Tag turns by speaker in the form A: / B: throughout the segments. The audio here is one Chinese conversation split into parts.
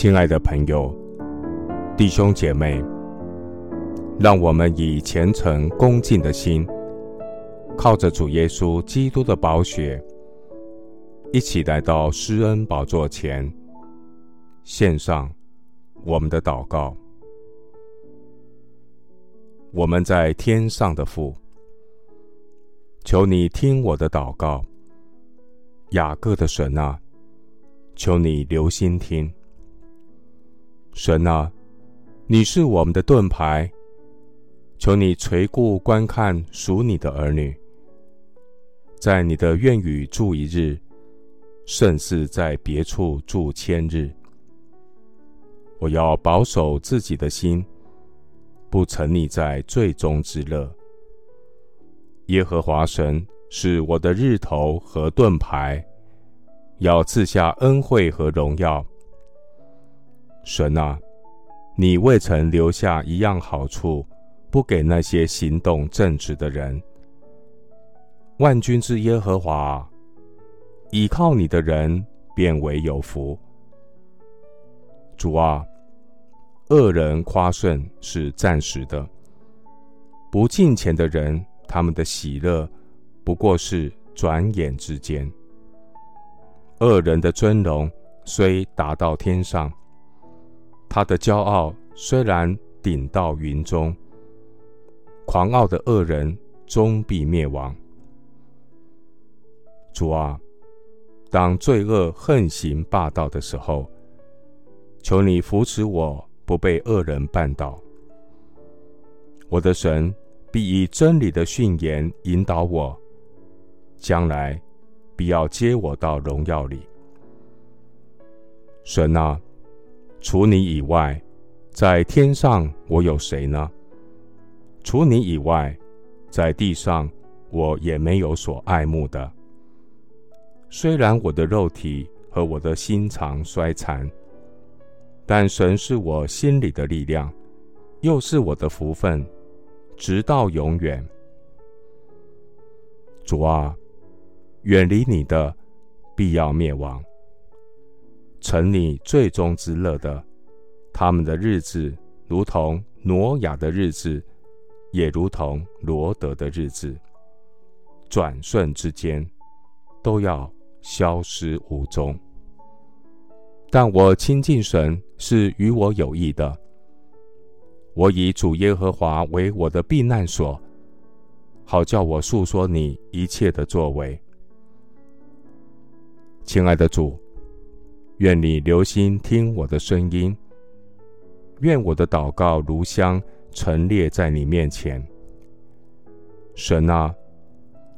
A: 亲爱的朋友、弟兄姐妹，让我们以虔诚恭敬的心，靠着主耶稣基督的宝血，一起来到施恩宝座前，献上我们的祷告。我们在天上的父，求你听我的祷告，雅各的神啊，求你留心听。神啊，你是我们的盾牌，求你垂顾观看属你的儿女，在你的院宇住一日，胜似在别处住千日。我要保守自己的心，不沉溺在罪中之乐。耶和华神是我的日头和盾牌，要赐下恩惠和荣耀。神啊，你未曾留下一样好处，不给那些行动正直的人。万军之耶和华，倚靠你的人便为有福。主啊，恶人夸胜是暂时的，不敬虔的人，他们的喜乐不过是转眼之间。恶人的尊荣虽达到天上。他的骄傲虽然顶到云中，狂傲的恶人终必灭亡。主啊，当罪恶横行霸道的时候，求你扶持我，不被恶人绊倒。我的神必以真理的训言引导我，将来必要接我到荣耀里。神啊！除你以外，在天上我有谁呢？除你以外，在地上我也没有所爱慕的。虽然我的肉体和我的心肠衰残，但神是我心里的力量，又是我的福分，直到永远。主啊，远离你的，必要灭亡。成你最终之乐的，他们的日子如同挪亚的日子，也如同罗得的日子，转瞬之间都要消失无踪。但我亲近神是与我有益的，我以主耶和华为我的避难所，好叫我述说你一切的作为。亲爱的主。愿你留心听我的声音，愿我的祷告如香陈列在你面前。神啊，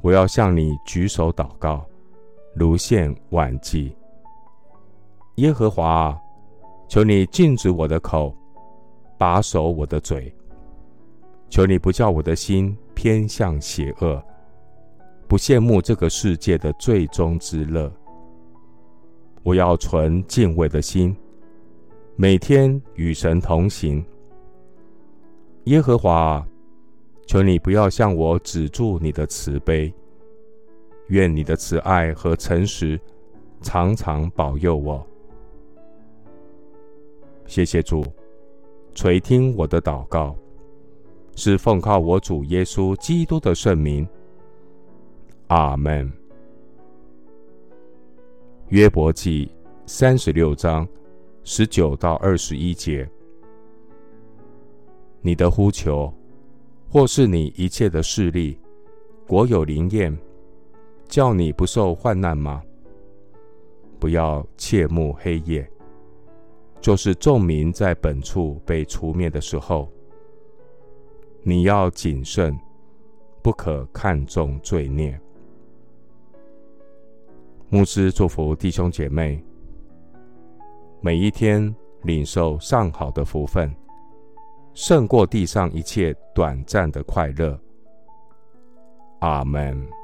A: 我要向你举手祷告，如献晚祭。耶和华啊，求你禁止我的口，把守我的嘴。求你不叫我的心偏向邪恶，不羡慕这个世界的最终之乐。我要存敬畏的心，每天与神同行。耶和华，求你不要向我止住你的慈悲，愿你的慈爱和诚实常常保佑我。谢谢主，垂听我的祷告，是奉靠我主耶稣基督的圣名。阿门。约伯记三十六章十九到二十一节：你的呼求，或是你一切的势力，果有灵验，叫你不受患难吗？不要切慕黑夜，就是众民在本处被除灭的时候，你要谨慎，不可看重罪孽。牧师祝福弟兄姐妹，每一天领受上好的福分，胜过地上一切短暂的快乐。阿门。